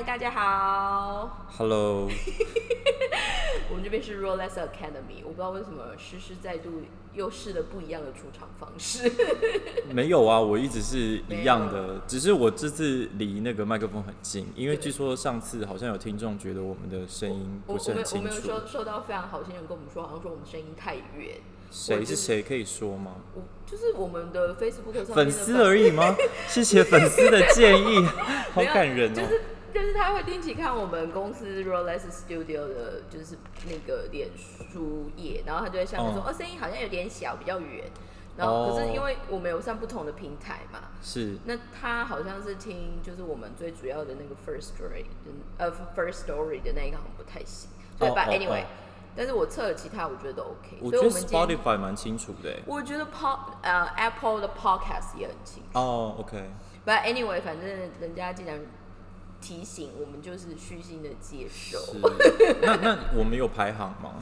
嗨，大家好。Hello，我们这边是 Rolex Academy，我不知道为什么诗诗再度又试了不一样的出场方式。没有啊，我一直是一样的，只是我这次离那个麦克风很近，因为据说上次好像有听众觉得我们的声音不是们我们有很清楚。收收到非常好心人跟我们说，好像说我们声音太远。谁是谁可以说吗？我就是我们的 Facebook 上面的粉丝而已吗？谢谢粉丝的建议，好 没有感人哦。就是就是他会定期看我们公司 Rolex Studio 的，就是那个脸书页，然后他就在下面说，哦哦，声音好像有点小，比较远。然后可是哦因为我们有上不同的平台嘛，是那他好像是听就是我们最主要的那个 First Story 的呃 First Story 的那一个好像不太行，所以哦 But 哦 anyway，、哦但是我测了其他，我觉得都 OK，我觉得所以我们今天 Spotify 蛮清楚的欸。我觉得 Pod 呃 Apple 的 Podcast 也很清楚。哦，OK，But anyway，反正人家既然提醒，我们就是虚心的接受。那那我们有排行吗？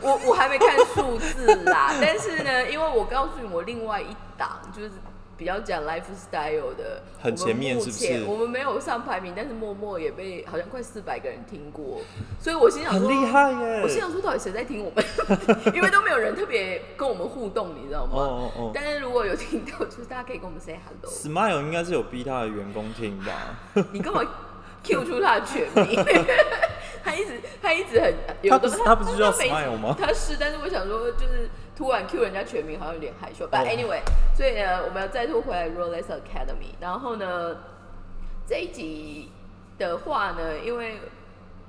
我我还没看数字啦，但是呢，因为我告诉你，我另外一档就是比较讲 lifestyle 的，很前面是不是我们没有上排名，但是默默也被好像快四百个人听过，所以我心想说，很厉害耶我心想说，到底谁在听我们？因为都没有人特别跟我们互动，你知道吗？哦哦哦但是如果有听到，就是大家可以跟我们 say hello。Smile 应该是有逼他的员工听吧？你干嘛 Q 出他的全名？他一直他一直很有的他不是他不是叫 Smile 吗他是，但是我想说，就是突然 Q 人家全名，好像有点害羞。But 哦 anyway，所以呢，我们要再度回来 Rolex Academy。然后呢，这一集的话呢，因为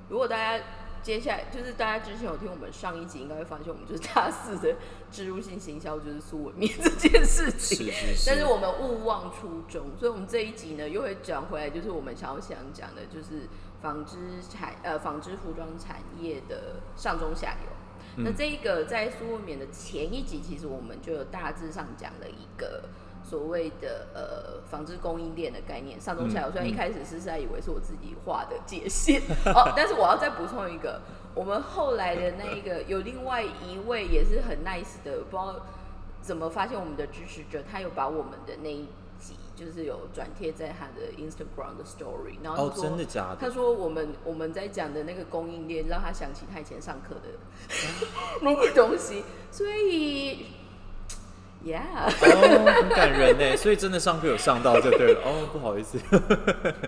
如果大家接下来就是大家之前有听我们上一集，应该会发现我们就是大四的植入性行销就是苏文面这件事情。是是是。但是我们勿忘初衷，所以我们这一集呢又会讲回来，就是我们想要想讲的，就是纺织产呃纺织服装产业的上中下游。嗯那这一个在苏文冕的前一集，其实我们就有大致上讲了一个所谓的呃纺织供应链的概念，上中下游。嗯虽然一开始是在以为是我自己画的界限 哦，但是我要再补充一个，我们后来的那一个有另外一位也是很 nice 的，不知道怎么发现我们的支持者，他有把我们的那一集就是有转贴在他的 Instagram 的 Story，然后哦他说、真的假的？他说我们我们在讲的那个供应链，让他想起他以前上课的 那个东西，所以，Yeah，哦，很感人呢，所以真的上课有上到就对了。哦，不好意思，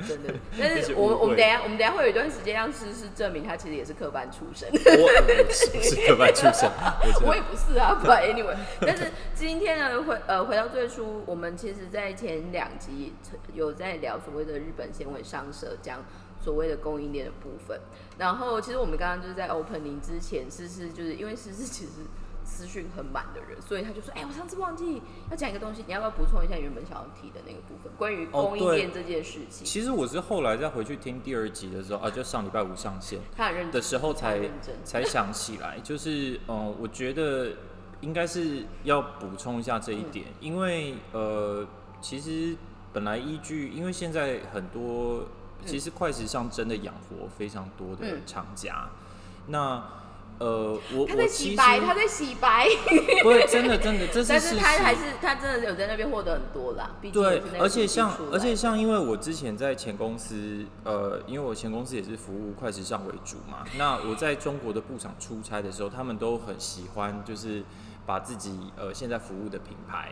真的。但是我们我们等下我们等下会有一段时间让诗诗证明他其实也是科班出身。我我是科班出身？我也不是啊，But anyway，但是今天呢，回呃回到最初，我们其实在前两集有在聊所谓的日本纤维商社，讲所谓的供应链的部分。然后其实我们刚刚就是在 opening 之前，诗诗就是因为诗诗其实私讯很满的人，所以他就说：“哎、我上次忘记要讲一个东西，你要不要补充一下原本想要提的那个部分，关于哦供应链这件事情？”其实我是后来再回去听第二集的时候啊，就上礼拜五上线的时候才才想起来，就是嗯，我觉得应该是要补充一下这一点，嗯。因为呃，其实本来依据，因为现在很多其实快时尚真的养活非常多的嗯。厂家，那呃，我他在洗白，他在洗白，不是真的真的，这是但。是他还是他真的有在那边获得很多啦。毕竟对而且像而且像，因为我之前在前公司，呃，因为我前公司也是服务快时尚为主嘛，那我在中国的布厂出差的时候，他们都很喜欢，就是把自己呃现在服务的品牌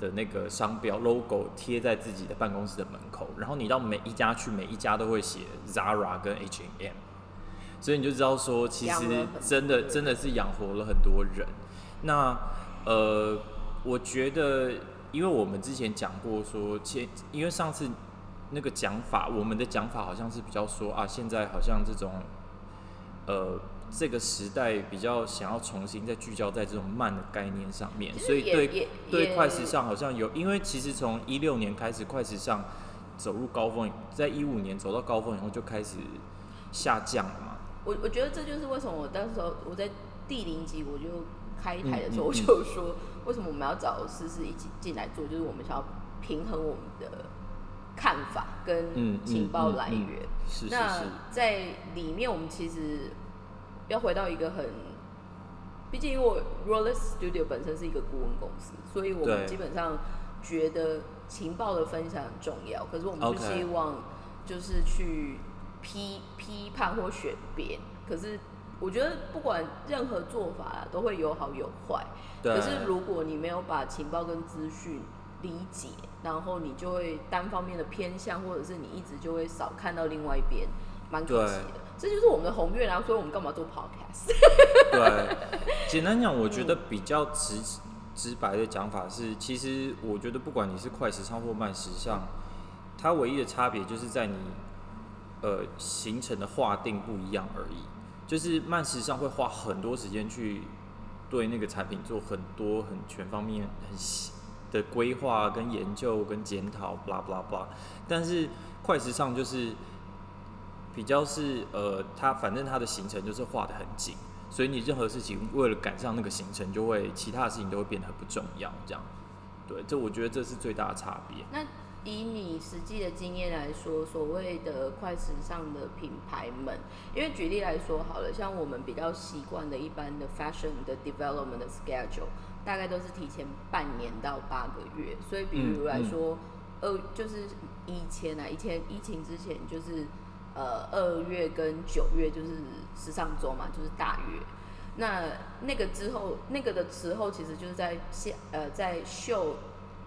的那个商标 logo 贴在自己的办公室的门口，然后你到每一家去，每一家都会写 Zara 跟 H&M，所以你就知道说，其实真的真的是养活了很多人。那呃，我觉得，因为我们之前讲过说，前因为上次那个讲法，我们的讲法好像是比较说啊，现在好像这种呃这个时代比较想要重新再聚焦在这种慢的概念上面，所以对对快时尚好像有，因为其实从一六年开始，快时尚走入高峰，在一五年走到高峰以后就开始下降了嘛。我我觉得这就是为什么我当时候我在第零集我就开台的时候，我就说为什么我们要找思思一起进来做，就是我们想要平衡我们的看法跟嗯情报来源。是是那，在里面，我们其实要回到一个很，毕竟因为我 Roller Studio 本身是一个顾问公司，所以我们基本上觉得情报的分享很重要。可是我们不希望就是去批批判或选边。可是我觉得不管任何做法啦，都会有好有坏。对可是如果你没有把情报跟资讯理解，然后你就会单方面的偏向，或者是你一直就会少看到另外一边，蛮可惜的。这就是我们的宏愿啊，所以我们干嘛做 podcast？对，简单讲，我觉得比较直直白的讲法是，其实我觉得不管你是快时尚或慢时尚，它唯一的差别就是在你呃行程的划定不一样而已。就是慢时尚会花很多时间去对那个产品做很多很全方面很细的规划、跟研究、跟检讨，blah blah blah。但是快时尚就是比较是呃，它反正它的行程就是画的很紧，所以你任何事情为了赶上那个行程，就会其他的事情都会变得很不重要，这样。对，这我觉得这是最大的差别。那以你实际的经验来说，所谓的快时尚的品牌们，因为举例来说好了，像我们比较习惯的一般的 fashion 的 development 的 schedule，大概都是提前半年到八个月。所以比如来说，二、就是以前啊，以前疫情之前就是呃二月跟九月就是时尚周嘛，就是大月。那那个之后，那个的时候其实就是在现呃在秀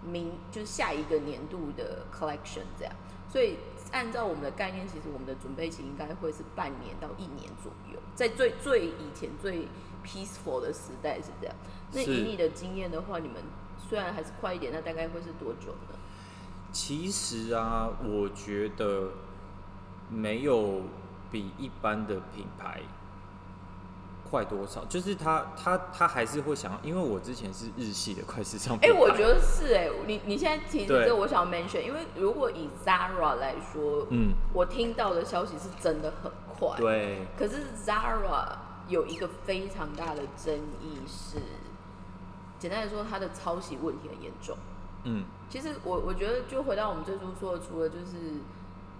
明就是下一个年度的 collection 这样，所以按照我们的概念，其实我们的准备期应该会是半年到一年左右，在最最以前最 peaceful 的时代是这样。那以你的经验的话，你们虽然还是快一点，那大概会是多久呢？其实啊，我觉得没有比一般的品牌快多少，就是他他他还是会想要，因为我之前是日系的快时尚哎、我觉得是哎、你你现在提的这个，我想要 mention，因为如果以 Zara 来说，嗯，我听到的消息是真的很快，对，可是 Zara 有一个非常大的争议是，简单来说，它的抄袭问题很严重。嗯，其实我我觉得，就回到我们最初说的，除了就是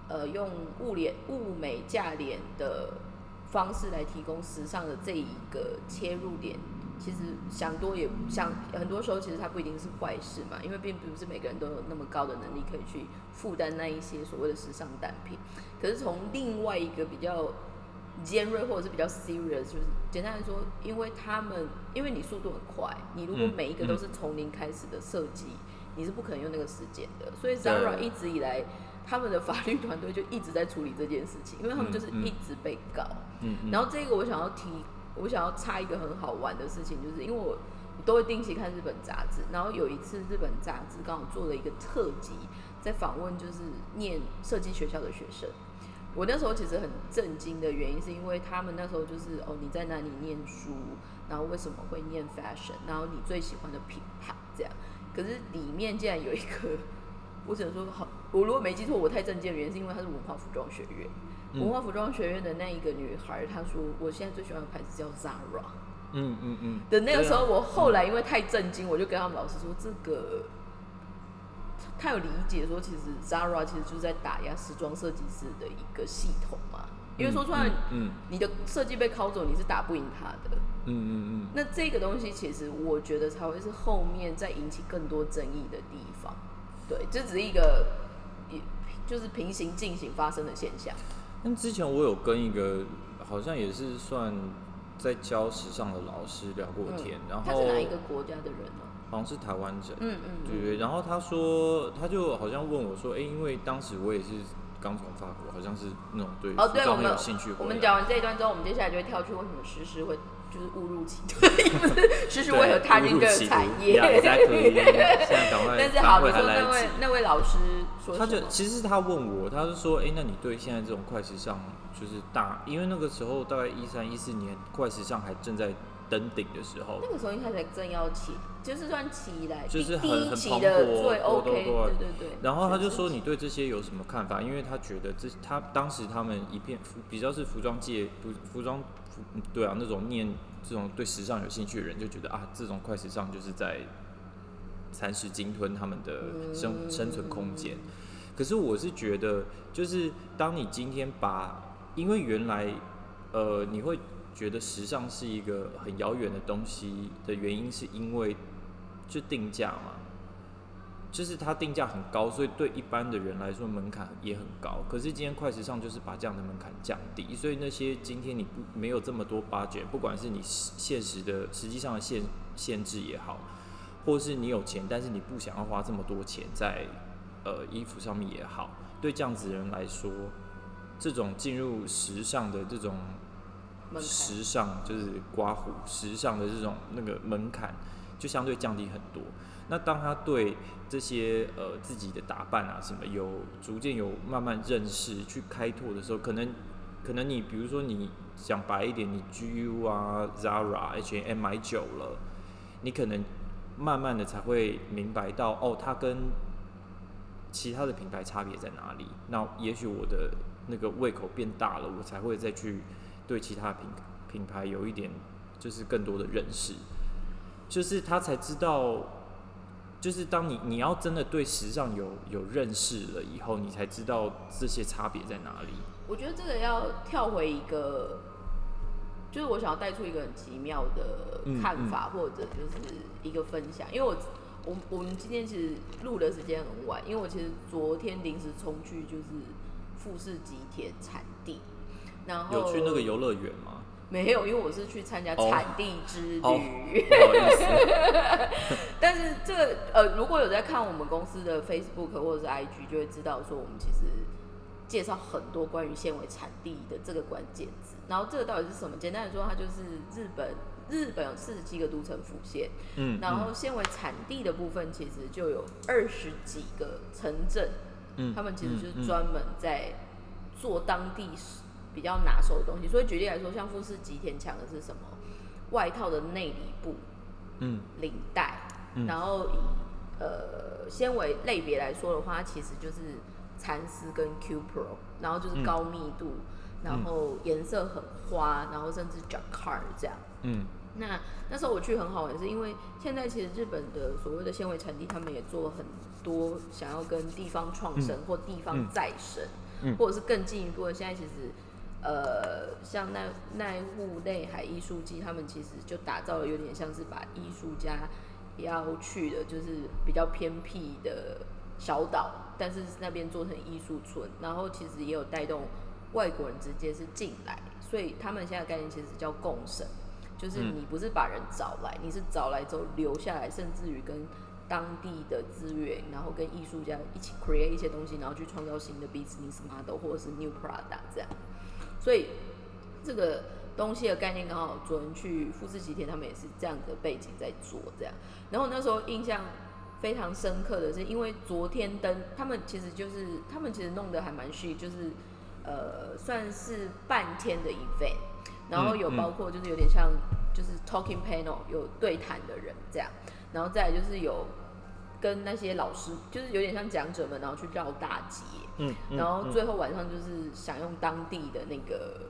呃用物联物美价廉的方式来提供时尚的这一个切入点，其实想多也想很多时候，其实它不一定是坏事嘛，因为并不是每个人都有那么高的能力可以去负担那一些所谓的时尚单品。可是从另外一个比较尖锐或者是比较 serious，就是简单来说，因为他们因为你速度很快，你如果嗯每一个都嗯是从零开始的设计，你是不可能用那个时间的。所以 Zara 一直以来，他们的法律团队就一直在处理这件事情，因为他们就是一直被告。嗯嗯，然后这个我想要提，我想要插一个很好玩的事情，就是因为我都会定期看日本杂志，然后有一次日本杂志刚好做了一个特辑，在访问就是念设计学校的学生。我那时候其实很震惊的原因，是因为他们那时候就是哦你在哪里念书，然后为什么会念 fashion，然后你最喜欢的品牌这样。可是里面竟然有一个，我只能说好，我如果没记错，我太震惊的原因是因为它是文化服装学院。嗯文化服装学院的那一个女孩，她说：“我现在最喜欢的牌子叫 Zara。嗯嗯嗯”的那个时候，我后来因为太震惊，我就跟他们老师说：“这个，他有理解说，其实 Zara 其实就是在打压时装设计师的一个系统嘛。因为说出来，嗯你的设计被拷走，你是打不赢他的。嗯嗯嗯那这个东西，其实我觉得才会是后面再引起更多争议的地方。对，这只是一个，也就是平行进行发生的现象。但之前我有跟一个好像也是算在教时尚的老师聊过天，然后他是哪一个国家的人呢？好像是台湾人，嗯嗯，对对。然后他说，他就好像问我说，哎、因为当时我也是刚从法国，好像是那种对哦，服装很有兴趣。我们讲完这一段之后，我们接下来就会跳去为什么诗诗会就是误入歧途，不是为何踏进这个产业. 现在赶快但是好，你说那位那位老师说他就其实他问我，他是说，哎、那你对现在这种快时尚就是大，因为那个时候大概一三一四年，快时尚还正在登顶的时候那，个时候应该才正要起，就是算起来，就是很很蓬勃的最对 OK，对对对。然后他就说：“你对这些有什么看法？”因为他觉得这他当时他们一片服比较是服装界服服装对啊那种念这种对时尚有兴趣的人就觉得啊这种快时尚就是在蚕食鲸吞他们的生生存空间。可是我是觉得，就是当你今天把，因为原来呃你会觉得时尚是一个很遥远的东西的原因，是因为就定价嘛。就是它定价很高，所以对一般的人来说门槛也很高。可是今天快时尚就是把这样的门槛降低，所以那些今天你不没有这么多 budget，不管是你现实的实际上的限限制也好，或是你有钱但是你不想要花这么多钱在呃衣服上面也好，对这样子的人来说，这种进入时尚的这种时尚就是刮胡时尚的这种那个门槛就相对降低很多。那当他对这些呃自己的打扮啊什么有逐渐有慢慢认识去开拓的时候，可能可能你比如说你讲白一点，你 GU 啊 Zara、H&M 买久了，你可能慢慢的才会明白到哦，它跟其他的品牌差别在哪里。那也许我的那个胃口变大了，我才会再去对其他品品牌有一点就是更多的认识，就是他才知道，就是当你你要真的对时尚有有认识了以后，你才知道这些差别在哪里。我觉得这个要跳回一个，就是我想要带出一个很奇妙的看法，或者就是一个分享。因为我我我们今天其实录的时间很晚，因为我其实昨天临时冲去就是富士吉田产地，然后有去那个游乐园吗？没有，因为我是去参加哦产地之旅。哦，不好意思，但是这个呃，如果有在看我们公司的 Facebook 或者是 IG，就会知道说我们其实介绍很多关于纤维产地的这个关键字。然后这个到底是什么？简单来说，它就是日本，日本有四十七个都城府县，嗯，然后纤维产地的部分其实就有二十几个城镇，嗯他们其实就是专门在做当地比较拿手的东西。所以举例来说，像富士吉田强的是什么？外套的内里布、嗯领带，嗯然后以呃纤维类别来说的话，它其实就是蚕丝跟 Q Pro，然后就是嗯高密度，然后颜色很花，然后甚至 Jacquard 这样。嗯那那时候我去很好玩，是因为现在其实日本的所谓的纤维产地，他们也做了很多想要跟地方创生、或地方嗯再生，嗯或者是更进一步的。现在其实呃，像奈奈户内海艺术季，他们其实就打造了有点像是把艺术家要去的，就是比较偏僻的小岛，但是那边做成艺术村，然后其实也有带动外国人直接是进来，所以他们现在概念其实叫共生。就是你不是把人找来，你是找来之后留下来，甚至于跟当地的资源，然后跟艺术家一起 create 一些东西，然后去创造新的 business model 或者是 new product 这样。所以这个东西的概念刚好昨天去富士吉田，他们也是这样的背景在做这样。然后那时候印象非常深刻的是，因为昨天灯他们其实就是他们其实弄得还蛮细，就是呃算是半天的 event。然后有包括就是有点像就是 talking panel 有对谈的人这样，然后再来就是有跟那些老师就是有点像讲者们，然后去绕大街，嗯，嗯然后嗯最后晚上就是享用当地的那个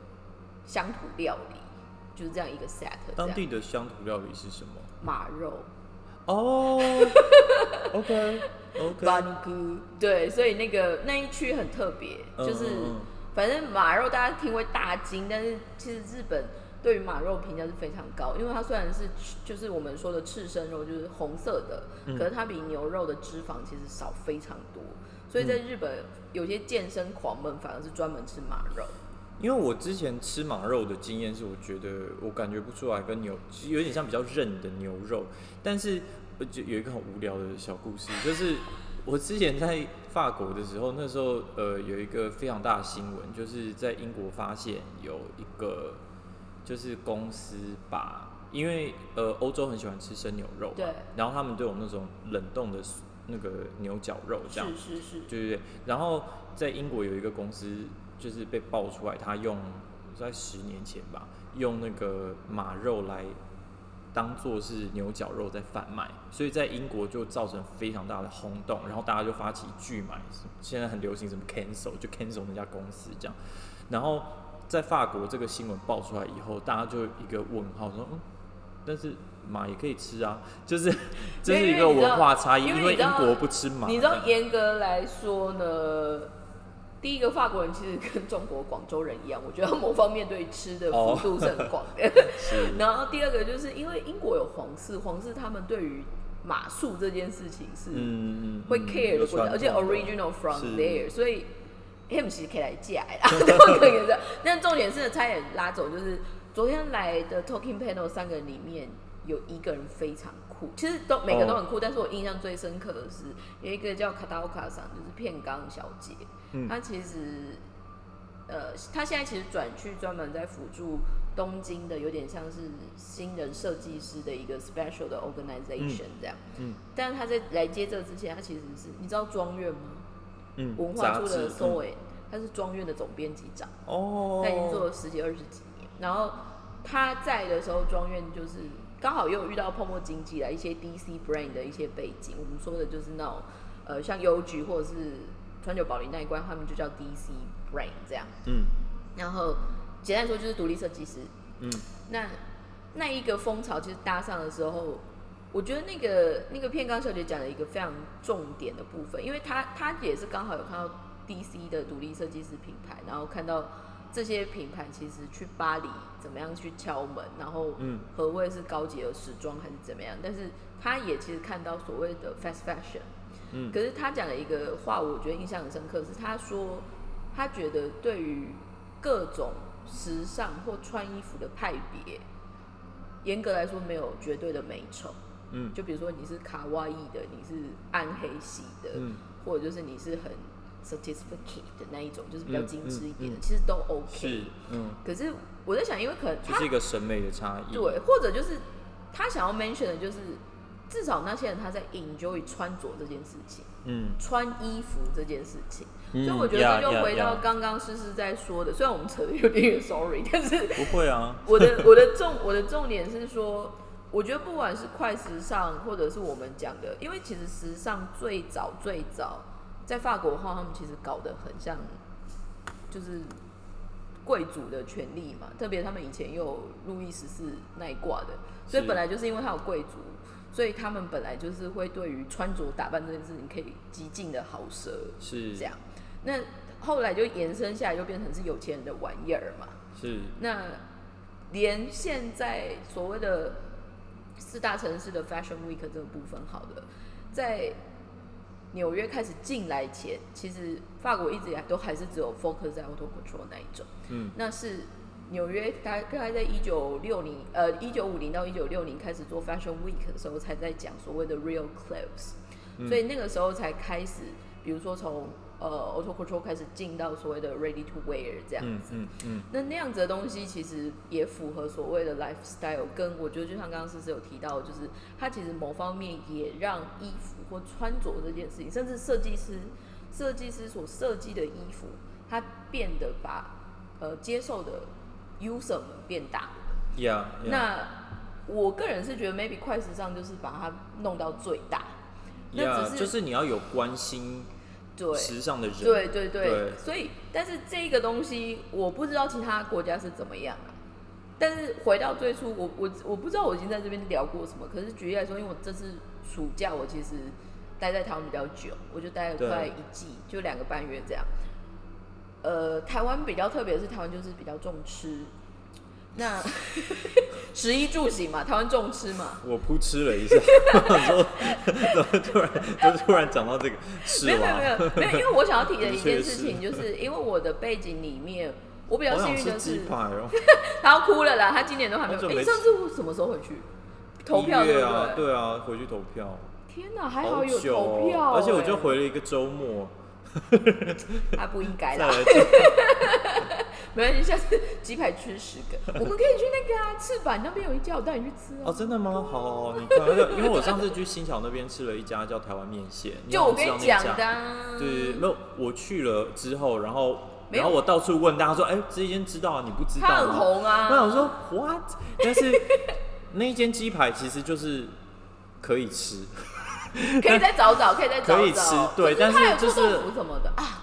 乡土料理，就是这样一个 set。当地的乡土料理是什么？马肉哦，OK OK，，barbecue，对，所以那个那一区很特别，就是。嗯嗯反正马肉大家听会大惊，但是其实日本对于马肉评价是非常高，因为它虽然是就是我们说的赤身肉，就是红色的，嗯可是它比牛肉的脂肪其实少非常多，所以在日本有些健身狂们反而是专门吃马肉。因为我之前吃马肉的经验是，我觉得我感觉不出来跟牛，有点像比较韧的牛肉，但是呃就有一个很无聊的小故事，就是我之前在法国的时候，那时候呃有一个非常大的新闻，就是在英国发现有一个就是公司把，因为呃欧洲很喜欢吃生牛肉嘛，对然后他们都有那种冷冻的那个牛绞肉这样，是是是，对对对，然后在英国有一个公司就是被爆出来，他用在十年前吧，用那个马肉来当做是牛角肉在贩卖，所以在英国就造成非常大的轰动，然后大家就发起拒买，现在很流行什么 cancel 就 cancel 那家公司这样，然后在法国这个新闻爆出来以后，大家就一个问号说，嗯，但是马也可以吃啊，就是 这是一个文化差异，因为英国不吃马，你知道严格来说呢，第一个法国人其实跟中国广州人一样，我觉得某方面对吃的幅度是很广的。是。然后第二个就是因为英国有皇室，皇室他们对于马术这件事情是嗯，会嗯 care 的有国家，而且 original from there，所以 him 其实可以来嫁啦，都 可以的。但重点是差点拉走，就是昨天来的 talking panel 三个人里面有一个人非常酷，其实都每个都很酷，但是我印象最深刻的是有一个叫卡达奥卡桑，就是片冈小姐，嗯她其实呃，她现在其实转去专门在辅助东京的，有点像是新人设计师的一个 special 的 organization 这样。嗯但是她在来接这之前，她其实是你知道庄院吗？嗯，文化处的杂志 s o y 他是庄院的总编辑长，哦，他已经做了十几二十几年。然后他在的时候，庄院就是刚好又有遇到泡沫经济啦，一些 DC brain 的一些背景。我们说的就是那种呃，像邮局或者是川久保玲那一关，他们就叫 DC brain 这样。嗯然后简单说就是独立设计师。嗯那那一个风潮其实搭上的时候，我觉得那个那个片冈小姐讲了一个非常重点的部分，因为她她也是刚好有看到 DC 的独立设计师品牌，然后看到这些品牌其实去巴黎怎么样去敲门，然后嗯何谓是高级的时装还是怎么样，但是她也其实看到所谓的 fast fashion。嗯可是她讲了一个话，我觉得印象很深刻，是她说她觉得对于各种时尚或穿衣服的派别，严格来说没有绝对的美丑。嗯。就比如说你是卡哇伊的，你是暗黑系的，嗯。或者就是你是很 sophisticated 的那一种，就是比较嗯精致一点的，嗯嗯其实都 OK。是嗯，可是我在想，因为可能他就是一个审美的差异。对，或者就是他想要 mention 的就是，至少那些人他在 enjoy 穿着这件事情。嗯。穿衣服这件事情，嗯所以我觉得这就回到刚刚诗诗在说的，虽然我们扯的有点远，sorry，但是不会啊，我的我的重我的重点是说，我觉得不管是快时尚，或者是我们讲的，因为其实时尚最早最早在法国的话，他们其实搞得很像，就是贵族的权利嘛，特别他们以前又有路易十四那一挂的，所以本来就是因为他有贵族。所以他们本来就是会对于穿着打扮这件事情可以极尽的豪奢，是这样。那后来就延伸下来，就变成是有钱人的玩意儿嘛。是那连现在所谓的四大城市的 Fashion Week 这个部分，好的，在纽约开始进来前，其实法国一直以来都还是只有 focus 在 Auto Control 那一种。嗯那是纽约大概在一九六零呃一九五零到一九六零开始做 Fashion Week 的时候，才在讲所谓的 Real Clothes，、嗯所以那个时候才开始，比如说从呃 Auto Control 开始进到所谓的 Ready to Wear 这样嗯子。嗯嗯那那样子的东西其实也符合所谓的 lifestyle，跟我觉得就像刚刚思思有提到，就是它其实某方面也让衣服或穿着这件事情，甚至设计师设计师所设计的衣服，它变得把呃接受的 user 们变大了。呀，那我个人是觉得 maybe 快时尚就是把它弄到最大，那呀只是就是你要有关心对。时尚的人，对对对，对所以但是这个东西我不知道其他国家是怎么样啊。但是回到最初，我我我不知道我已经在这边聊过什么。可是举例来说，因为我这次暑假我其实待在台湾比较久，我就待了快一季，就两个半月这样。呃，台湾比较特别的是，台湾就是比较重吃，那 食衣住行嘛，台湾重吃嘛，我扑哧了一下，说怎么突然就突然讲到这个是没有没有吗？没有没有，因为我想要提的一件事情，就是因为我的背景里面，我比较幸运的是，哦，他要哭了啦，他今年都还没有。哎、好久没上次我什么时候回去？投票对不一月啊，对？啊，回去投票，天哪，还好好有投票、哦，而且我就哎，回了一个周末，他不应该啦，没关系，下次鸡排吃十个，我们可以去那个啊，赤坂那边有一家，我带你去吃哦，哦。真的吗？好好好，你看，因为我上次去新桥那边吃了一家叫台湾面线，就我跟你讲的、啊，对对，对没有，我去了之后，然后然后我到处问大家说，哎、这一间知道啊？你不知道他很吗？红啊。我想说 what？但是那一间鸡排其实就是可以吃，可以再找找，可以再找找。可以吃对但是就是什么的啊。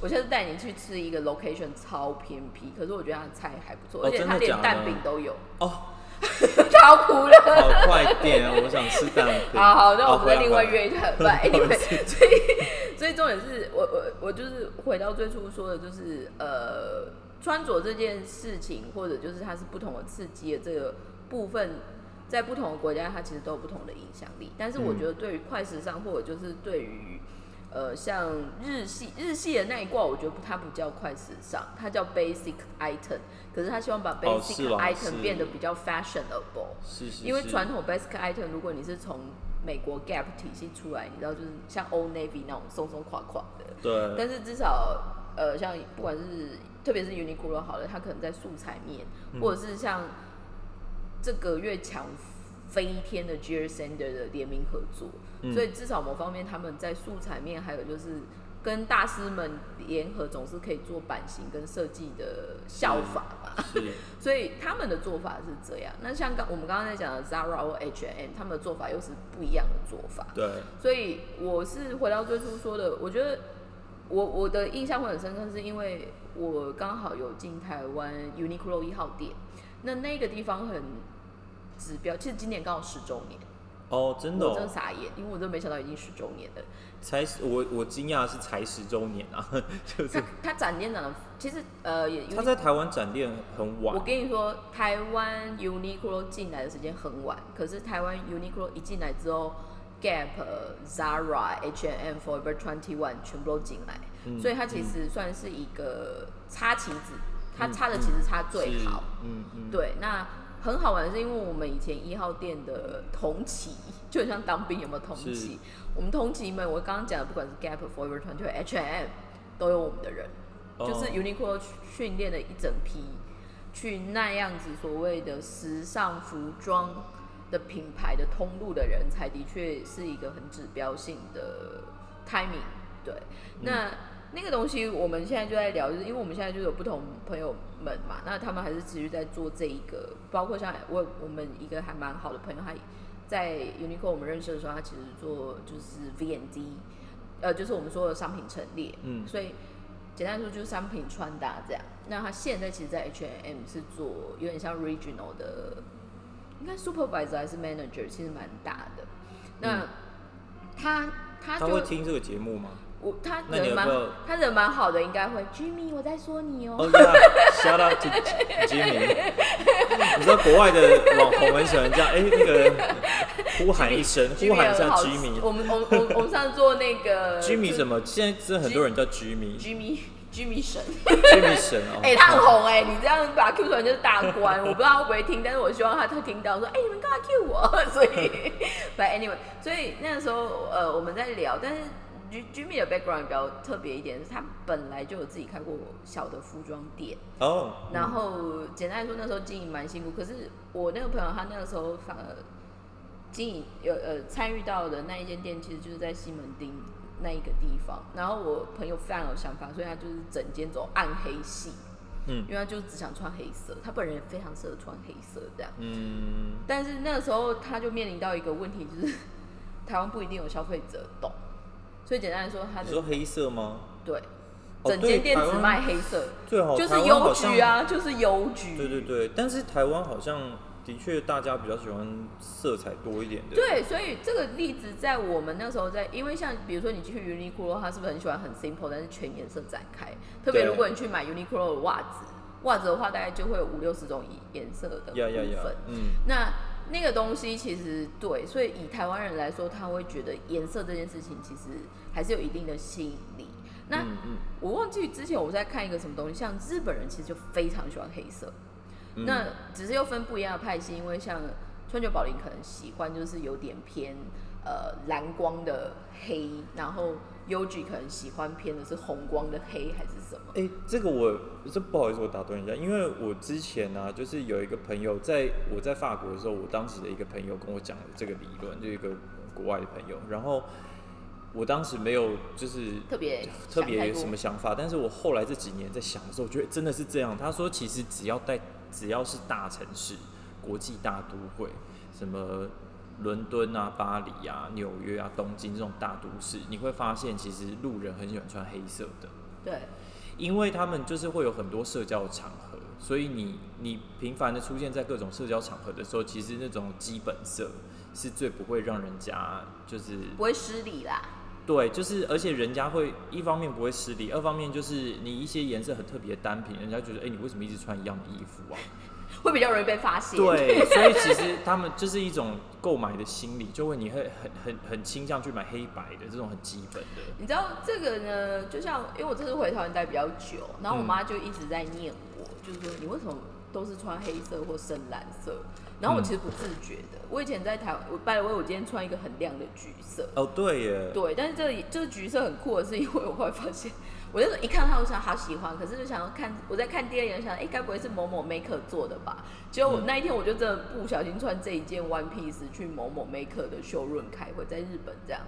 我下次带你去吃一个 location 超偏僻，可是我觉得它的菜还不错，哦而且它真的假的连蛋饼都有，哦，超苦了。好快点啊！我想吃蛋饼。好好，那我们再另外约一下拜。不好意 Anyway，所以所以重点是我我我就是回到最初说的，就是呃穿着这件事情，或者就是它是不同的刺激的这个部分，在不同的国家，它其实都有不同的影响力。但是我觉得对于快时尚，或者就是对于呃像日系日系的那一挂，我觉得它不叫快时尚，它叫 basic item。可是他希望把 basic 啦 item 变得比较 fashionable。是是，是因为传统 basic item，如果你是从美国 Gap 体系出来，你知道就是像 Old Navy 那种松松垮垮的，对，但是至少呃，像不管是特别是 Uniqlo 好了，它可能在素材面，嗯。或者是像这个月抢飞天的 g e r Sander 的联名合作，嗯所以至少某方面他们在素材面，还有就是跟大师们联合，总是可以做版型跟设计的效法吧。是 所以他们的做法是这样。那像刚我们刚刚在讲的 Zara 或 H&M，他们的做法又是不一样的做法。对，所以我是回到最初说的，我觉得我我的印象会很深刻，是因为我刚好有进台湾 Uniqlo 一号店，那那个地方很指标，其实今年刚好十周年，哦，真的、我真傻眼，因为我真的没想到已经十周年了。才十我我惊讶的是才十周年啊，就是它它展店长的其实呃也他在台湾展店很晚。我，跟你说，台湾 Uniqlo 进来的时间很晚，可是台湾 Uniqlo 一进来之后，Gap、Zara、H&M、Forever 21全部都进来，嗯所以它其实算是一个插旗子，它嗯插的其实插最是好。嗯嗯，对，那很好玩是，因为我们以前一号店的同期，就像当兵有没有同是期？我们同期们，我刚刚讲的，不管是 Gap、Forever 团队、H&M，都有我们的人。就是哦 Uniqlo 训练了一整批，去那样子所谓的时尚服装的品牌的通路的人才，的确是一个很指标性的 timing。对，那、那个东西我们现在就在聊，就是因为我们现在就有不同朋友们嘛，那他们还是持续在做这一个，包括像我我们一个还蛮好的朋友，他在 Uniqlo 我们认识的时候，他其实做就是 V N D，呃，就是我们说的商品陈列，嗯所以。简单说就是商品穿搭这样。那他现在其实，在 H&M 是做有点像 regional 的，应该 supervisor 还是 manager，其实蛮大的。那、他他他就会听这个节目吗？我他人蛮他人蛮好的，应该会 Jimmy 我在说你哦、，shout out to Jimmy。你知道国外的网红很喜欢这样，哎、那个呼喊一声，呼喊一下 Jimmy。我们我们我们我们上次做那个 Jimmy 什么？现在真的很多人叫 Jimmy。Jimmy Jimmy 神。Jimmy 神哦。哎、他很红哎、你这样把他 Q 出来就是大官，我不知道他会不会听，但是我希望他他听到说，哎、你们干嘛 Q 我？所以，but anyway，所以那个时候呃我们在聊，但是 Jimmy 的 background 比较特别一点，是他本来就有自己开过小的服装店，哦。然后简单来说那时候经营蛮辛苦，可是我那个朋友他那个时候反而经营有呃参与到的那一间店，其实就是在西门町那一个地方。然后我朋友非常有想法，所以他就是整间走暗黑系，嗯因为他就只想穿黑色，他本人也非常适合穿黑色这样。嗯，但是那个时候他就面临到一个问题，就是 台湾不一定有消费者懂，所以简单来说，它的你说黑色吗？对哦整间店只卖黑色，最好就是台湾邮好像局啊，就是邮局。对对对，但是台湾好像的确大家比较喜欢色彩多一点的。对，所以这个例子在我们那时候在，因为像比如说你去 Uniqlo，它是不是很喜欢很 simple，但是全颜色展开？特别对如果你去买 Uniqlo 的袜子，袜子的话大概就会有五六十种颜色的部呀呀呀分。，嗯，那那个东西其实对，所以以台湾人来说，他会觉得颜色这件事情其实还是有一定的吸引力。那、嗯嗯。我忘记之前我在看一个什么东西，像日本人其实就非常喜欢黑色，嗯。那只是又分不一样的派系，因为像川久保玲可能喜欢就是有点偏呃蓝光的黑，然后 UG 可能喜欢偏的是红光的黑还是什么？哎、这个我这不好意思，我打断一下，因为我之前呢、就是有一个朋友，在我在法国的时候，我当时的一个朋友跟我讲了这个理论，就一个国外的朋友，然后我当时没有就是 特别特别什么想法，但是我后来这几年在想的时候，我觉得真的是这样。他说，其实只要在只要是大城市、国际大都会，什么伦敦啊、巴黎啊、纽约啊、东京这种大都市，你会发现其实路人很喜欢穿黑色的。对因为他们就是会有很多社交场合，所以你你频繁的出现在各种社交场合的时候，其实那种基本色是最不会让人家就是不会失礼啦。对，就是而且人家会一方面不会失礼，二方面就是你一些颜色很特别的单品，人家觉得哎、你为什么一直穿一样的衣服啊？会比较容易被发现。对，所以其实他们就是一种购买的心理，就会你会很很很倾向去买黑白的这种很基本的。你知道这个呢？就像因为我这次回台湾待比较久，然后我妈就一直在念我，就是说你为什么都是穿黑色或深蓝色？然后我其实不自觉的，我以前在台湾，我拜了我今天穿一个很亮的橘色。哦，对耶。对，但是这里这个橘色很酷的是，因为我会发现，我那时候一看到他，我想好喜欢，可是就想要看，我在看第二眼，想哎，该不会是某某 maker 做的吧？结果我那一天我就真的不小心穿这一件 one piece 去某某 maker 的修润开会，在日本这样。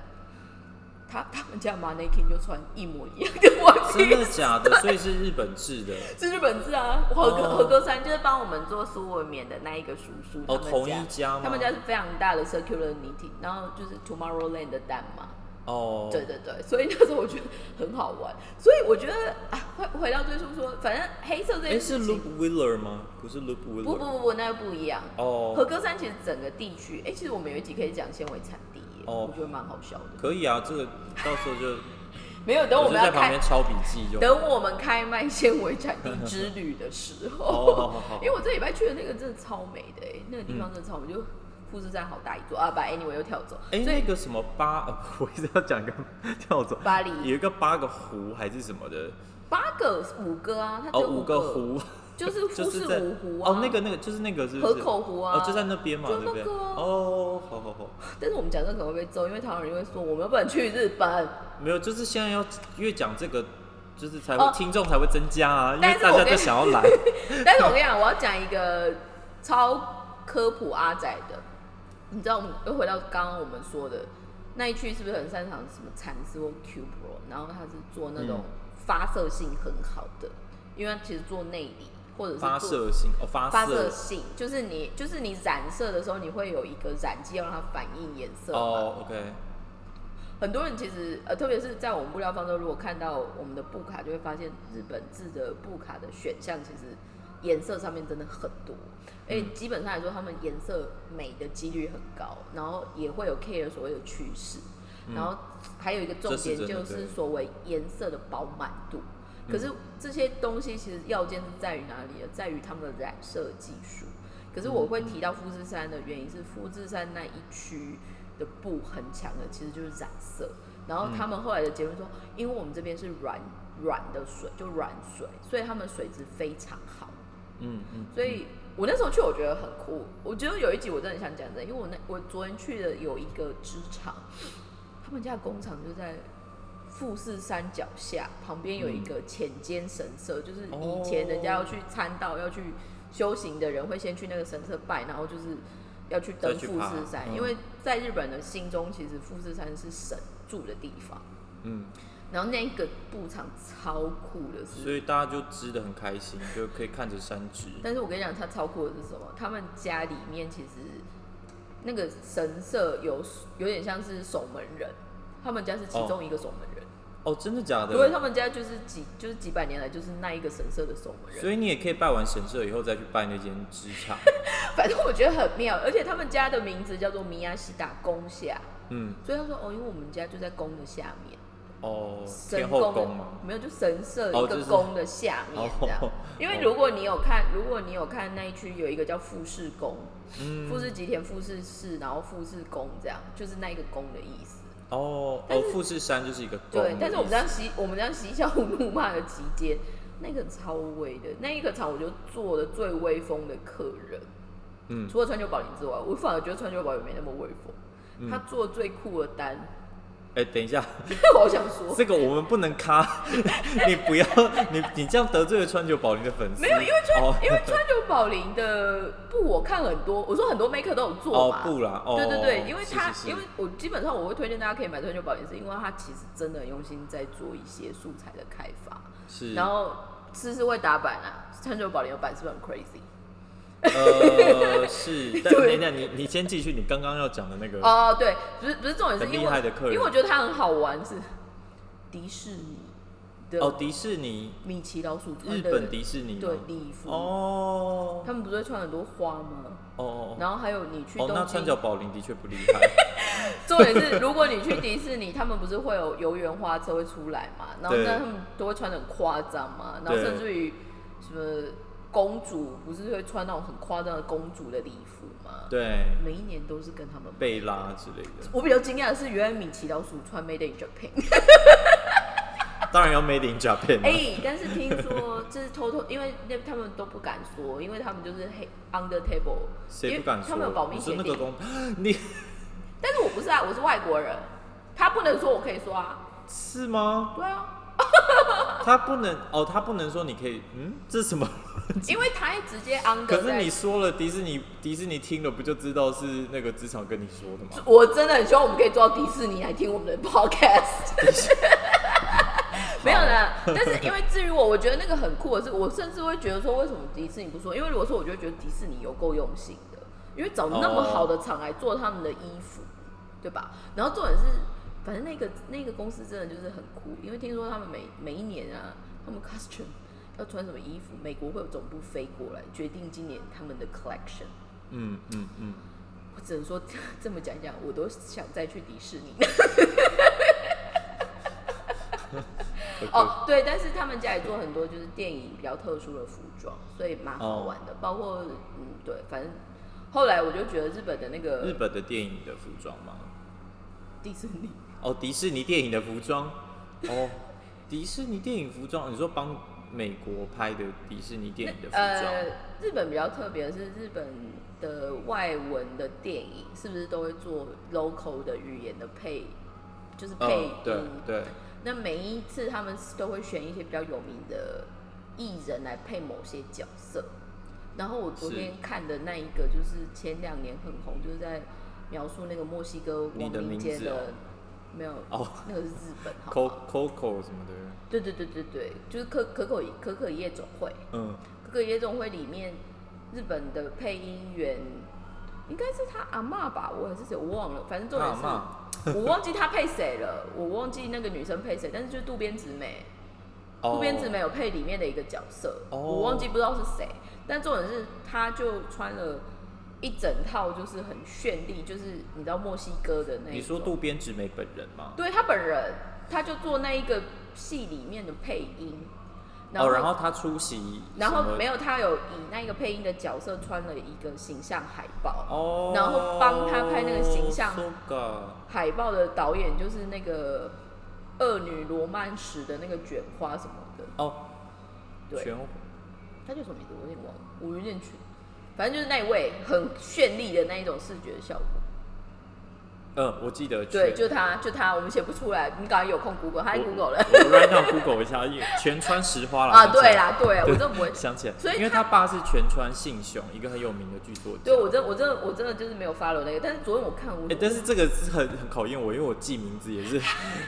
他他们家 mannequin 就穿一模一样的 one piece，真的假的？所以是日本制的。是日本制啊，和歌和歌山就是帮我们做苏文棉的那一个叔叔，哦，同一家吗？他们家是非常大的 circular knitting，然后就是 Tomorrowland 的蛋嘛。哦，对对对，所以那时候我觉得很好玩，所以我觉得啊，回回到最初说，反正黑色这件事情，是 Loop Wheeler 吗？不是 Loop Wheeler，不不不不，那个不一样。哦，和歌山其实整个地区，哎，其实我们有一集可以讲纤维产地。哦，我觉得蛮好笑的。可以啊，这个到时候就 没有等我们要在旁边抄笔记，就等我们开卖纤维产地之旅的时候。哦，因为我这礼拜去的那个真的超美的哎，那个地方真的超美，就富士山好大一座啊！把 anyway 又跳走。哎，那个什么八，我一直要讲个 跳走。巴黎有一个八个湖还是什么的？八个五个啊，它哦五个湖。就是 富士五湖啊，哦，那个那个就是那个是河口湖啊，哦，就在那边嘛，对不对？哦，好好好。但是我们讲这可能会被揍，因为台湾人会说我们不能去日本。没有，就是现在要越讲这个，就是才会听众才会增加啊，因为大家都想要来。但是我跟你讲，我要讲一个超科普阿仔的，你知道，我们又回到刚刚我们说的那一区，是不是很擅长什么蚕丝或 Q Pro？然后它是做那种发射性很好的，因为其实做内里。或者是发射性哦，发射性就是你就是你染色的时候，你会有一个染剂要让它反应颜色哦，OK。很多人其实呃，特别是在我们布料方舟，如果看到我们的布卡，就会发现日本制的布卡的选项其实颜色上面真的很多。哎，基本上来说，他们颜色美的几率很高，然后也会有 care 所谓的趋势，然后还有一个重点就是所谓颜色的饱满度。可是这些东西其实要件是在于哪里呢？在于他们的染色技术。可是我会提到富士山的原因是，富士山那一区的布很强的，其实就是染色。然后他们后来的结论说，因为我们这边是软软的水，就软水，所以他们水质非常好。嗯嗯。所以我那时候去，我觉得很酷。我觉得有一集我真的想讲的，因为我那我昨天去的有一个织厂，他们家的工厂就在。富士山脚下旁边有一个浅间神社，就是以前人家要去参道、要去修行的人会先去那个神社拜，然后就是要去登富士山。因为在日本的心中，其实富士山是神住的地方。嗯，然后那个布场超酷的是，所以大家就织的很开心，就可以看着山织。但是我跟你讲，它超酷的是什么？他们家里面其实那个神社有有点像是守门人，他们家是其中一个守门人。哦，真的假的？因为他们家就是几就是几百年来就是那一个神社的守门人，所以你也可以拜完神社以后再去拜那间职场。反正我觉得很妙，而且他们家的名字叫做米亚西达宫下，嗯，所以他说哦，因为我们家就在宫的下面，哦，神宫吗？没有，就神社一个宫的下面这样。因为如果你有看，如果你有看那一区有一个叫富士宫，嗯，富士吉田富士市，然后富士宫这样，就是那一个宫的意思。哦，哦，富士山就是一个对，但是我们这样嬉，我们这样嬉笑怒骂的期间，那个超威的，那一个场我就做的最威风的客人，嗯，除了川久保玲之外，我反而觉得川久保玲没那么威风，他做最酷的单。哎，等一下，我想说，这个我们不能卡，你不要，你你这样得罪了川久保玲的粉丝。没有，因为川，因为川久保玲的布我看很多，我说很多 maker 都有做嘛。哦，布啦，对对对，因为他，因为我基本上我会推荐大家可以买川久保玲，是因为他其实真的很用心在做一些素材的开发。是。然后是是会打版啊，川久保玲的版是不是很 crazy？呃，是，但等一下，你你先继续你刚刚要讲的那个哦，对，不是不是重点是厉害的客人，因为我觉得它很好玩，是迪士尼的哦，迪士尼米奇老鼠日本迪士尼对礼服哦，他们不是会穿很多花吗？哦，然后还有你去哦，那川角保林的确不厉害。重点是，如果你去迪士尼，他们不是会有游园花车会出来嘛？然后那他们都会穿的很夸张嘛？然后甚至于什么。公主不是会穿那种很夸张的公主的礼服吗？对，每一年都是跟他们贝拉之类的。我比较惊讶的是，原来米奇老鼠穿 Made in Japan。当然要 Made in Japan 哎、但是听说这是偷偷，因为那他们都不敢说，因为他们就是黑 under table，谁不敢因为他们有保密你协定。那个公，你但是我不是啊，我是外国人，他不能说我可以说啊。是吗？对啊，他不能哦，他不能说你可以，嗯，这是什么？因为他也直接 under 可是你说了，迪士尼迪士尼听了不就知道是那个职场跟你说的吗？我真的很希望我们可以做到迪士尼来听我们的 podcast。没有啦，但是因为至于我，我觉得那个很酷的是，我甚至会觉得说，为什么迪士尼不说？因为如果说，我就会觉得迪士尼有够用心的，因为找那么好的厂来做他们的衣服，对吧？然后重点是，反正那个那个公司真的就是很酷，因为听说他们每每一年啊，他们 costume 要穿什么衣服，美国会有总部飞过来决定今年他们的 collection。嗯嗯嗯，我只能说这么讲讲，我都想再去迪士尼。哦，对，但是他们家也做很多就是电影比较特殊的服装，所以蛮好玩的。包括嗯，对，反正后来我就觉得日本的那个日本的电影的服装吗？迪士尼，哦，迪士尼电影的服装，哦，迪士尼电影服装，你说帮美国拍的迪士尼电影的服装？呃，日本比较特别的是，日本的外文的电影是不是都会做 local 的语言的配，就是配音？嗯，对对，那每一次他们都会选一些比较有名的艺人来配某些角色。然后我昨天看的那一个就是前两年很红，就是在描述那个墨西哥亡你的名命街的，没有哦。那个是日本，好吗 Coco 什么的，对对对对对，就是可可口可可夜总会，嗯，可可夜总会里面日本的配音员应该是他阿嬷吧，我还是谁我忘了，反正重点是。阿我忘记他配谁了，我忘记那个女生配谁，但是就是渡边直美，嬷渡边直美有配里面的一个角色，哦。我忘记不知道是谁，但重点是他就穿了一整套就是很绚丽，就是你知道墨西哥的那一你说渡边直美本人吗？对他本人，他就做那一个戏里面的配音，然哦，后、然后他出席，然后没有有他有以那个配音的角色穿了一个形象海报，哦，然后帮他拍那个形象海报的导演就是那个恶女罗曼史的那个卷花什么的，哦，对。全他叫什么名字？我有点忘了，我有点去，反正就是那一位很绚丽的那一种视觉效果。嗯，我记得对，就他，就他，我们写不出来，你赶快有空 Google，他在 Google 了。我 right now Google 一下，全川石花啦。啊，对啦，对，我真的不会。想起来，所以因为他爸是全川信雄，一个很有名的剧作家。对我真我真的我真的就是没有 follow 那个，但是昨天我看我哎、但是这个是很很考验我，因为我记名字也是，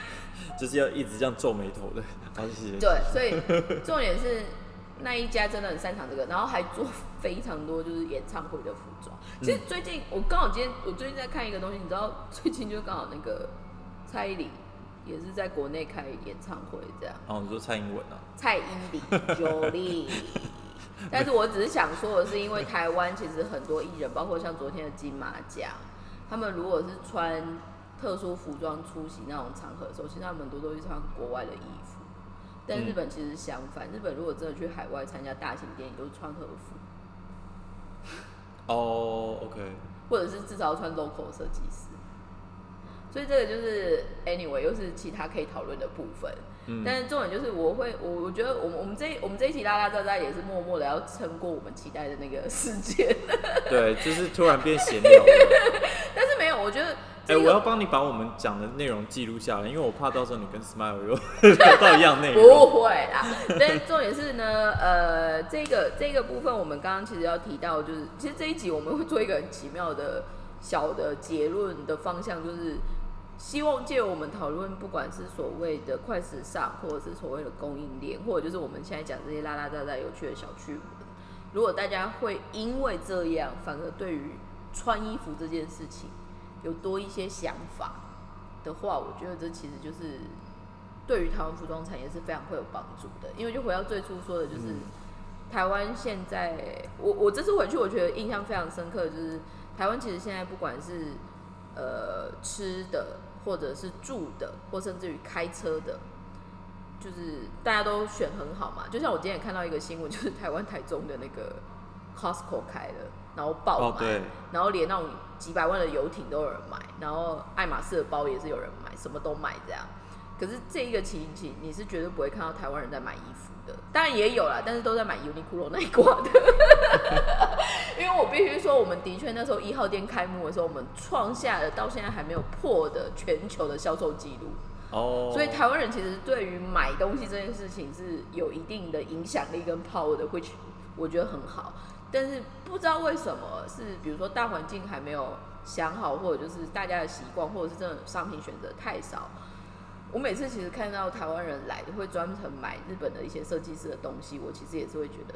就是要一直这样皱眉头的。好，谢谢。对，所以重点是那一家真的很擅长这个，然后还做非常多就是演唱会的服装。其实最近我刚好今天我最近在看一个东西，你知道最近就刚好那个蔡依林也是在国内开演唱会这样。哦，你说蔡英文啊？蔡依林 Jolie。但是我只是想说的是，因为台湾其实很多艺人，包括像昨天的金马奖，他们如果是穿特殊服装出席那种场合的时候，其实他们很多都是穿国外的衣服。但日本其实相反，日本如果真的去海外参加大型电影，都是穿和服，哦，OK，或者是至少要穿 local 设计师。所以这个就是 anyway 又是其他可以讨论的部分。嗯，但是重点就是，我会我我觉得我们我们这一我们这一期拉拉杂杂也是默默的要撑过我们期待的那个 时间，对，就是突然变闲聊了。但是没有，我觉得哎、这个、我要帮你把我们讲的内容记录下来，因为我怕到时候你跟 Smile 又 聊到一样内容。不会啦。但是重点是呢，呃，这个这个部分我们刚刚其实要提到，就是其实这一集我们会做一个很奇妙的小的结论的方向，就是希望借由我们讨论，不管是所谓的快时尚，或者是所谓的供应链，或者就是我们现在讲这些拉拉杂杂有趣的小趣闻，如果大家会因为这样，反而对于穿衣服这件事情有多一些想法的话，我觉得这其实就是对于台湾服装产业是非常会有帮助的。因为就回到最初说的，就是、嗯台湾现在，我我这次回去，我觉得印象非常深刻，就是台湾其实现在不管是呃吃的，或者是住的，或甚至于开车的，就是大家都选很好嘛。就像我今天也看到一个新闻，就是台湾台中的那个 Costco 开了，然后爆满，然后连那种几百万的游艇都有人买，然后爱马仕的包也是有人买，什么都买这样。可是这一个情景，你是绝对不会看到台湾人在买衣服的，当然也有啦，但是都在买 Uniqlo 那一挂的。因为我必须说，我们的确那时候一号店开幕的时候，我们创下了到现在还没有破的全球的销售记录。哦，所以台湾人其实对于买东西这件事情是有一定的影响力跟 power 的，which 我觉得很好。但是不知道为什么是，比如说大环境还没有想好，或者就是大家的习惯，或者是这种商品选择太少。我每次其实看到台湾人来的会专程买日本的一些设计师的东西，我其实也是会觉得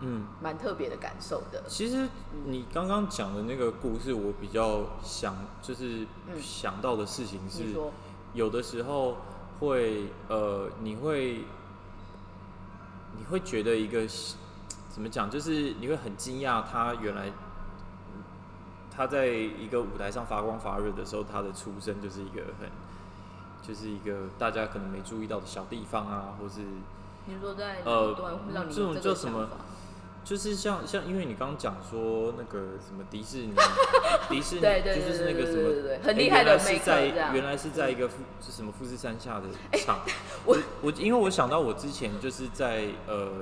嗯，蛮特别的感受的。其实你刚刚讲的那个故事，我比较想就是嗯想到的事情是有的时候会呃，你会你会觉得一个怎么讲，就是你会很惊讶，他原来他在一个舞台上发光发热的时候，他的出身就是一个很就是一个大家可能没注意到的小地方啊，或是你说在呃这种叫什么？就是像像，因为你刚刚讲说那个什么迪士尼，迪士尼就是那个什么很诶厉害的原来是在原来是在一个富是什么富士山下的场。我我因为我想到我之前就是在呃，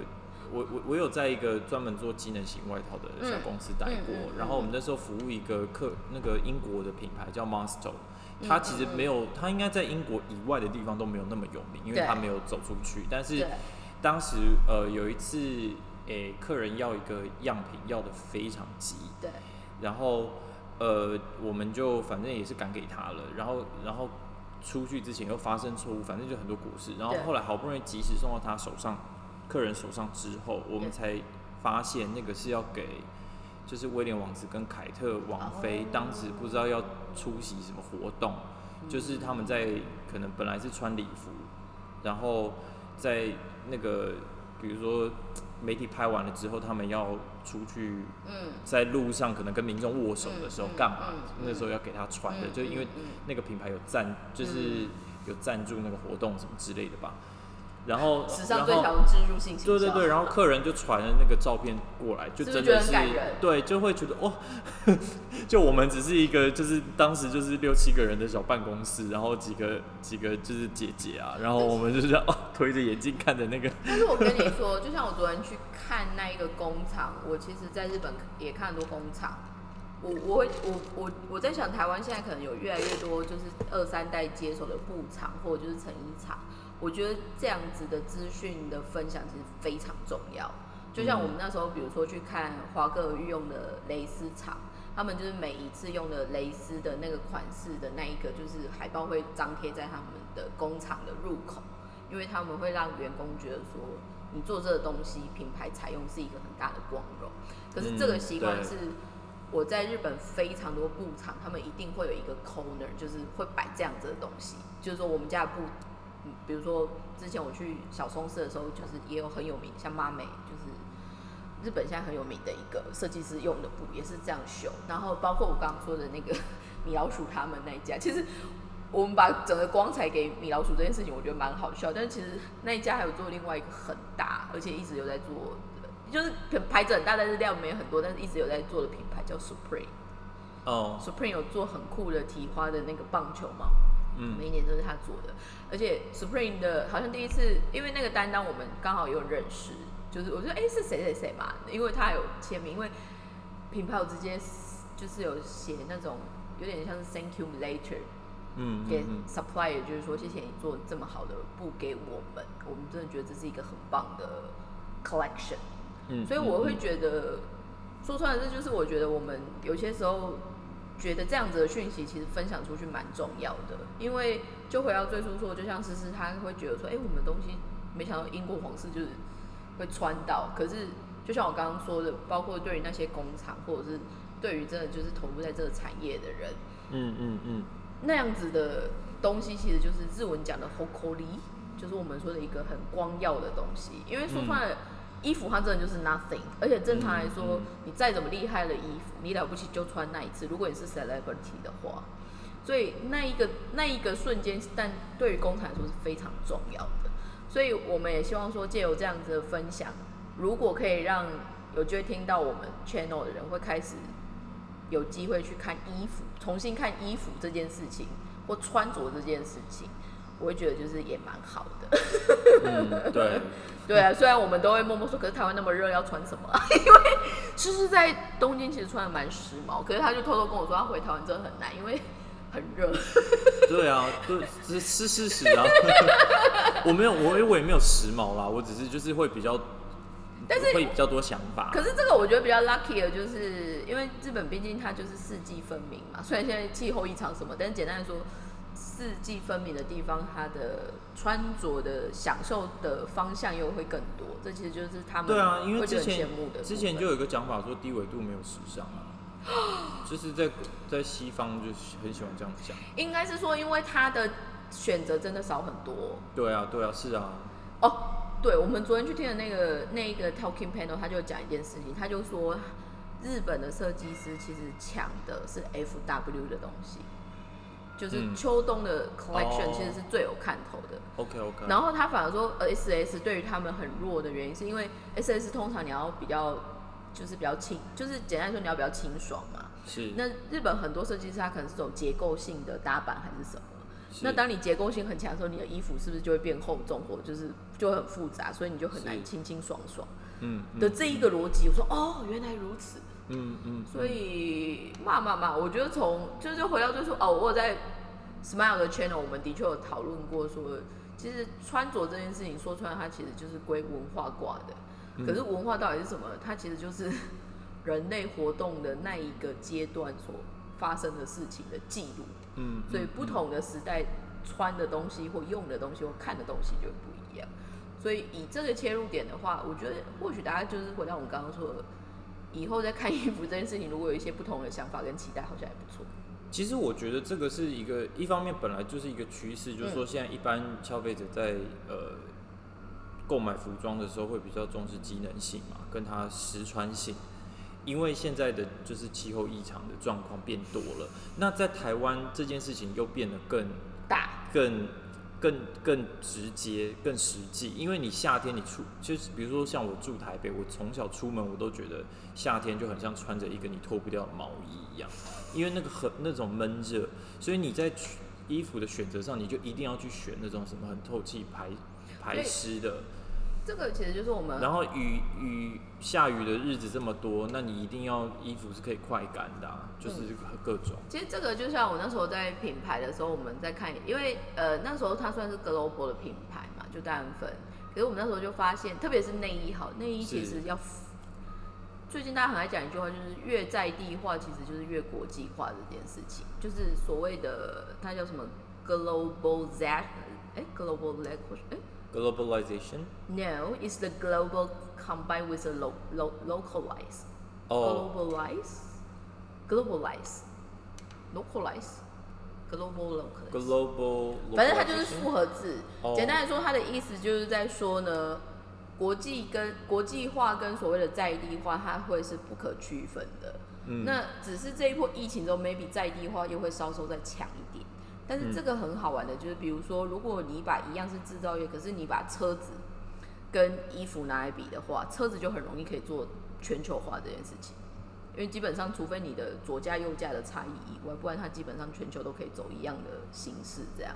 我我我有在一个专门做机能型外套的小公司待过，嗯嗯嗯然后我们那时候服务一个客那个英国的品牌叫 Monster。嗯它其实没有，它应该在英国以外的地方都没有那么有名，因为对它没有走出去。但是当时呃有一次，诶、客人要一个样品，要的非常急，对然后呃我们就反正也是赶给他了，然后然后出去之前又发生错误，反正就很多故事，然后后来好不容易及时送到他手上，客人手上之后，我们才发现那个是要给。就是威廉王子跟凯特王妃哦当时不知道要出席什么活动，嗯就是他们在可能本来是穿礼服，然后在那个比如说媒体拍完了之后，他们要出去嗯在路上可能跟民众握手的时候干嘛？那时候要给他穿的，嗯就因为那个品牌有赞，就是嗯有赞助那个活动什么之类的吧。然后史上最强植入性行销对对对，然后客人就传了那个照片过来，就真的是对，就会觉得哦，就我们只是一个就是当时就是六七个人的小办公室，然后几个几个就是姐姐啊，然后我们就是哦推着眼镜看着那个，但是我跟你说，就像我昨天去看那一个工厂，我其实在日本也看很多工厂。我我会我我我在想，台湾现在可能有越来越多就是二三代接手的布厂或者就是成衣厂。我觉得这样子的资讯的分享其实非常重要。就像我们那时候，比如说去看华歌尔御用的蕾丝厂，他们就是每一次用的蕾丝的那个款式的那一个，就是海报会张贴在他们的工厂的入口，因为他们会让员工觉得说，你做这个东西，品牌采用是一个很大的光荣。可是这个习惯是我在日本非常多布厂，他们一定会有一个 corner，就是会摆这样子的东西，就是说我们家的布。嗯，比如说之前我去小松寺的时候，就是也有很有名，像妈美，就是日本现在很有名的一个设计师用的布，也是这样绣。然后包括我刚刚说的那个 米老鼠他们那一家，其实我们把整个光彩给米老鼠这件事情，我觉得蛮好笑。但是其实那一家还有做另外一个很大，而且一直有在做的，就是牌子很大，但是量没有很多，但是一直有在做的品牌叫 Supreme。哦，Supreme 有做很酷的提花的那个棒球帽，嗯。每一年都是他做的，而且 Supreme 的好像第一次，因为那个担当我们刚好也有认识，就是我觉得哎、诶是谁谁谁嘛，因为他有签名，因为品牌有直接就是有写那种有点像是 Thank you later 给嗯嗯。嗯 supplier，就是说谢谢你做这么好的布给我们，我们真的觉得这是一个很棒的 collection。嗯，所以我会觉得，说穿了，这就是我觉得我们有些时候觉得这样子的讯息，其实分享出去蛮重要的。因为就回到最初说，就像思思，他会觉得说，哎、我们东西没想到英国皇室就是会穿到，可是就像我刚刚说的，包括对于那些工厂，或者是对于真的就是投入在这个产业的人，嗯嗯嗯，那样子的东西，其实就是日文讲的 hokori，就是我们说的一个很光耀的东西。因为说穿了，衣服它真的就是 nothing，而且正常来说，你再怎么厉害的衣服，你了不起就穿那一次。如果你是 celebrity 的话，所以那一个那一个瞬间，但对于工厂来说是非常重要的。所以我们也希望说，借由这样子的分享，如果可以让有机会听到我们 channel 的人，会开始有机会去看衣服，重新看衣服这件事情，或穿着这件事情，我会觉得就是也蛮好的。嗯，对，对啊，虽然我们都会默默说，可是台湾那么热，要穿什么？因为诗诗在东京其实穿的蛮时髦，可是他就偷偷跟我说，他回台湾真的很难，因为很热。对啊，对，这是事实啊。我没有，我我也没有时髦啦，我只是就是会比较，但是会比较多想法。可是这个我觉得比较 lucky 的，就是因为日本毕竟它就是四季分明嘛，虽然现在气候异常什么，但是简单来说，四季分明的地方，它的穿着的享受的方向又会更多。这其实就是他们对啊，因为之前。之前就有一个讲法说低纬度没有时尚啊，就是在在西方就很喜欢这样讲。应该是说，因为他的选择真的少很多。对啊，对啊，是啊，哦，对，我们昨天去听的那个那个 talking panel，他就讲一件事情，他就说日本的设计师其实抢的是 FW 的东西，就是嗯秋冬的 collection 哦其实是最有看头的。OK OK。然后他反而说，呃，SS 对于他们很弱的原因，是因为 SS 通常你要比较，就是比较清，就是简单来说你要比较清爽嘛。是那日本很多设计师他可能是走结构性的搭板还是什么，是那当你结构性很强的时候，你的衣服是不是就会变厚重，或者就是就会很复杂，所以你就很难清清爽爽嗯嗯的这一个逻辑。我说哦，原来如此。嗯嗯，所以嘛嘛嘛，我觉得从就是回到最初哦，我有在 Smile 的 channel，我们的确有讨论过说，其实穿着这件事情说出来，它其实就是归文化挂的。嗯可是文化到底是什么？它其实就是人类活动的那一个阶段所发生的事情的记录。嗯，所以不同的时代穿的东西或用的东西或看的东西就不一样。所以以这个切入点的话，我觉得或许大家就是回到我们刚刚说的，以后在看衣服这件事情，如果有一些不同的想法跟期待，好像也不错。其实我觉得这个是一个，一方面本来就是一个趋势，就是说现在一般消费者在呃购买服装的时候会比较重视机能性嘛，跟它实穿性，因为现在的就是气候异常的状况变多了。那在台湾这件事情又变得更大，更更更直接、更实际。因为你夏天你出，就是比如说像我住台北，我从小出门我都觉得夏天就很像穿着一个你脱不掉的毛衣一样，因为那个很那种闷热，所以你在取衣服的选择上，你就一定要去选那种什么很透气、排排湿的。这个其实就是我们然后雨雨下雨的日子这么多，那你一定要衣服是可以快干的、啊，就是各种。其实这个就像我那时候在品牌的时候，我们在看，因为呃那时候它算是 global 的品牌嘛，就单粉。可是我们那时候就发现，特别是内衣好，内衣其是实要最近大家很爱讲一句话，就是越在地化，其实就是越国际化这件事情，就是所谓的它叫什么 global that 哎 global language 哎 Globalization，no it's the global combined with the lo, lo, localize 哦 globalize globalize localize global localize，global，反正它就是复合字。哦简单来说，它的意思就是在说呢，国际跟国际化跟所谓的在地化，它会是不可区分的。嗯那只是这一波疫情中，maybe 在地化又会稍稍再强。但是这个很好玩的，就是比如说，如果你把一样是制造业，可是你把车子跟衣服拿来比的话，车子就很容易可以做全球化这件事情。因为基本上，除非你的左驾右驾的差异以外，不然它基本上全球都可以走一样的形式。这样，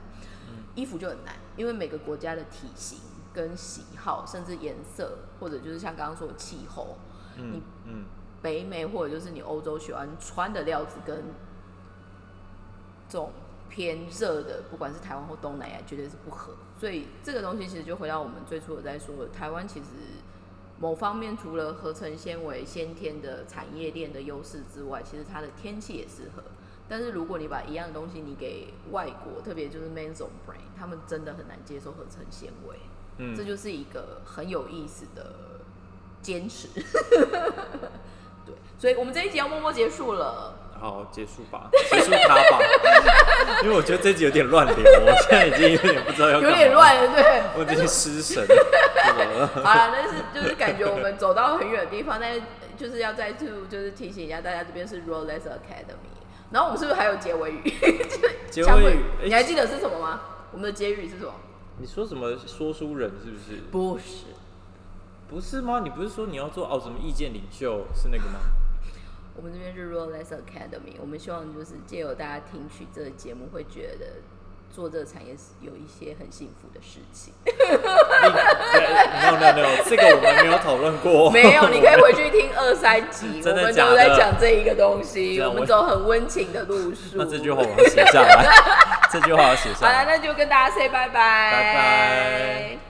衣服就很难，因为每个国家的体型跟喜好，甚至颜色，或者就是像刚刚说的气候，嗯嗯，北美或者就是你欧洲喜欢穿的料子跟这种偏热的，不管是台湾或东南亚，绝对是不合。所以这个东西其实就回到我们最初有在说的，台湾其实某方面除了合成纤维先天的产业链的优势之外，其实它的天气也适合。但是如果你把一样的东西你给外国，特别就是 Manson Brain，他们真的很难接受合成纤维。嗯这就是一个很有意思的坚持。对，所以我们这一集要默默结束了。好，结束吧，结束它吧，因为我觉得这集有点乱流，我现在已经有点不知道要有点乱了，对。我已经失神了？好了，但是就是感觉我们走到很远的地方，但是就是要再次就是提醒一下大家，这边是 Rolex Academy。然后我们是不是还有结尾语？结尾语，哎你还记得是什么吗？我们的结语是什么？你说什么说书人是不是？不是，不是吗？你不是说你要做哦什么意见领袖是那个吗？我们这边是 r o l e s Academy，我们希望就是借由大家听取这个节目，会觉得做这个产业是有一些很幸福的事情。没有没有没有，这个我们没有讨论过。没有，你可以回去听二三集，我们都在讲这一个东西，我我们走很温情的路数。那这句话我要写下来，这句话要写下好了，来。那就跟大家 say 拜拜，拜拜。